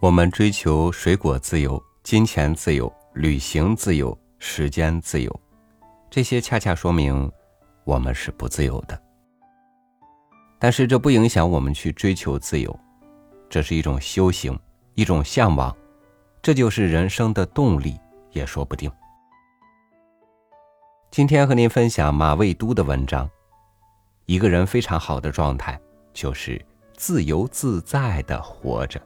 我们追求水果自由、金钱自由、旅行自由、时间自由，这些恰恰说明我们是不自由的。但是这不影响我们去追求自由，这是一种修行，一种向往，这就是人生的动力，也说不定。今天和您分享马未都的文章。一个人非常好的状态，就是自由自在的活着。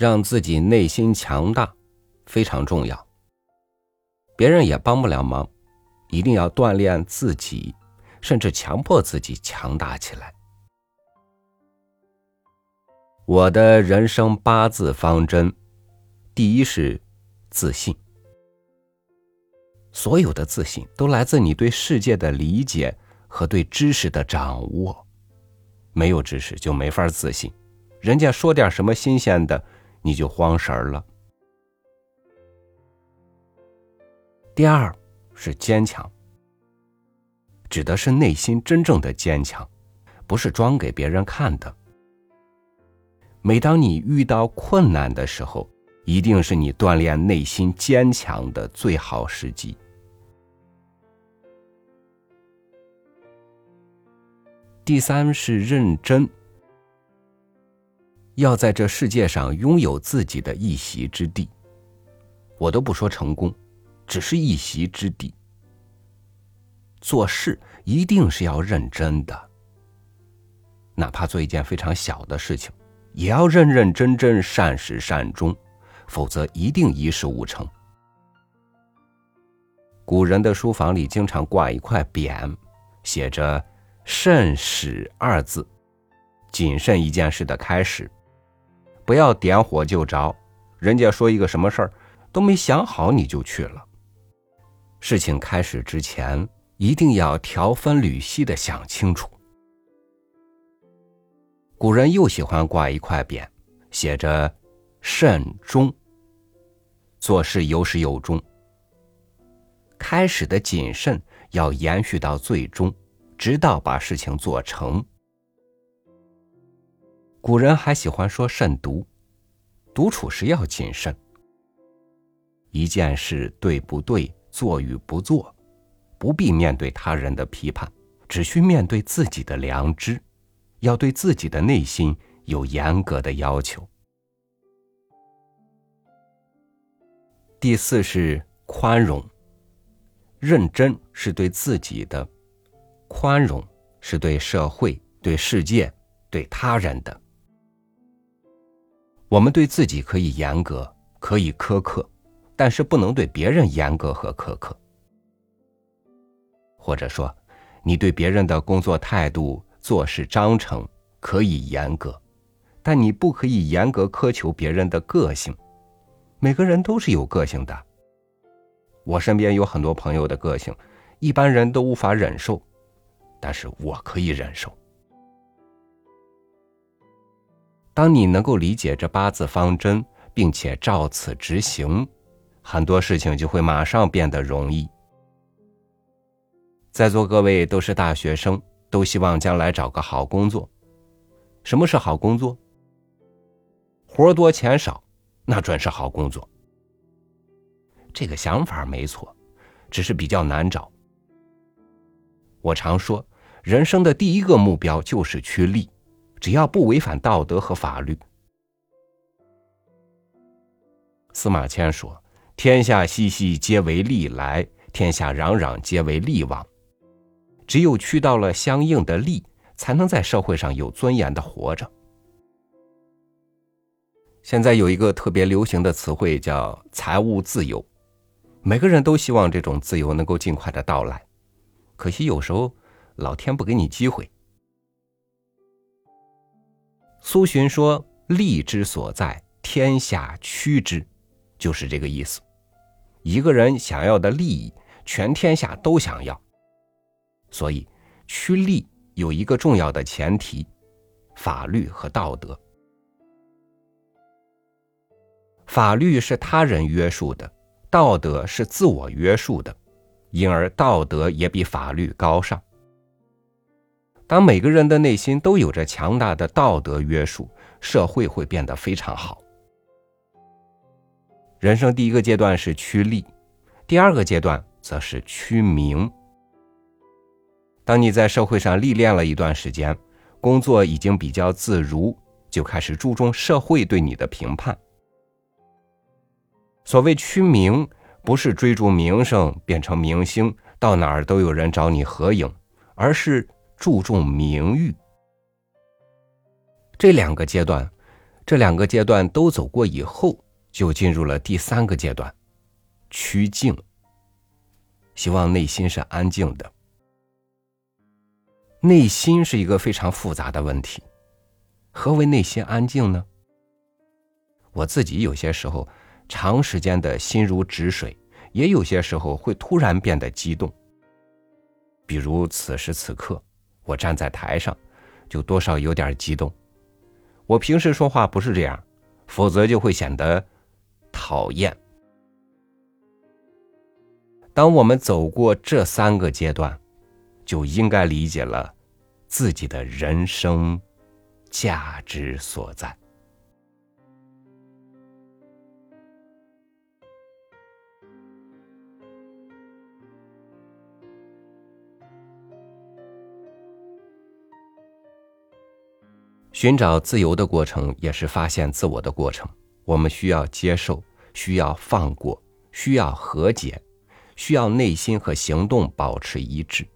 让自己内心强大非常重要，别人也帮不了忙，一定要锻炼自己，甚至强迫自己强大起来。我的人生八字方针，第一是自信。所有的自信都来自你对世界的理解和对知识的掌握，没有知识就没法自信，人家说点什么新鲜的。你就慌神儿了。第二是坚强，指的是内心真正的坚强，不是装给别人看的。每当你遇到困难的时候，一定是你锻炼内心坚强的最好时机。第三是认真。要在这世界上拥有自己的一席之地，我都不说成功，只是一席之地。做事一定是要认真的，哪怕做一件非常小的事情，也要认认真真、善始善终，否则一定一事无成。古人的书房里经常挂一块匾，写着“慎始”二字，谨慎一件事的开始。不要点火就着，人家说一个什么事儿都没想好你就去了。事情开始之前，一定要条分缕析的想清楚。古人又喜欢挂一块匾，写着“慎终”，做事有始有终。开始的谨慎要延续到最终，直到把事情做成。古人还喜欢说慎独，独处时要谨慎。一件事对不对，做与不做，不必面对他人的批判，只需面对自己的良知，要对自己的内心有严格的要求。第四是宽容，认真是对自己的，宽容是对社会、对世界、对他人的。我们对自己可以严格，可以苛刻，但是不能对别人严格和苛刻。或者说，你对别人的工作态度、做事章程可以严格，但你不可以严格苛求别人的个性。每个人都是有个性的。我身边有很多朋友的个性，一般人都无法忍受，但是我可以忍受。当你能够理解这八字方针，并且照此执行，很多事情就会马上变得容易。在座各位都是大学生，都希望将来找个好工作。什么是好工作？活多钱少，那准是好工作。这个想法没错，只是比较难找。我常说，人生的第一个目标就是趋利。只要不违反道德和法律，司马迁说：“天下熙熙，皆为利来；天下攘攘，皆为利往。”只有去到了相应的利，才能在社会上有尊严的活着。现在有一个特别流行的词汇叫“财务自由”，每个人都希望这种自由能够尽快的到来，可惜有时候老天不给你机会。苏洵说：“利之所在，天下趋之，就是这个意思。一个人想要的利益，全天下都想要。所以，趋利有一个重要的前提：法律和道德。法律是他人约束的，道德是自我约束的，因而道德也比法律高尚。当每个人的内心都有着强大的道德约束，社会会变得非常好。人生第一个阶段是趋利，第二个阶段则是趋名。当你在社会上历练了一段时间，工作已经比较自如，就开始注重社会对你的评判。所谓趋名，不是追逐名声变成明星，到哪儿都有人找你合影，而是注重名誉。这两个阶段，这两个阶段都走过以后，就进入了第三个阶段，趋静。希望内心是安静的。内心是一个非常复杂的问题，何为内心安静呢？我自己有些时候长时间的心如止水，也有些时候会突然变得激动。比如此时此刻，我站在台上，就多少有点激动。我平时说话不是这样，否则就会显得讨厌。当我们走过这三个阶段。就应该理解了自己的人生价值所在。寻找自由的过程，也是发现自我的过程。我们需要接受，需要放过，需要和解，需要内心和行动保持一致。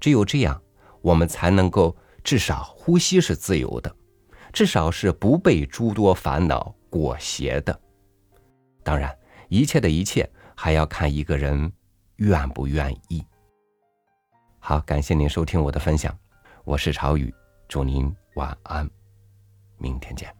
只有这样，我们才能够至少呼吸是自由的，至少是不被诸多烦恼裹挟的。当然，一切的一切还要看一个人愿不愿意。好，感谢您收听我的分享，我是朝雨，祝您晚安，明天见。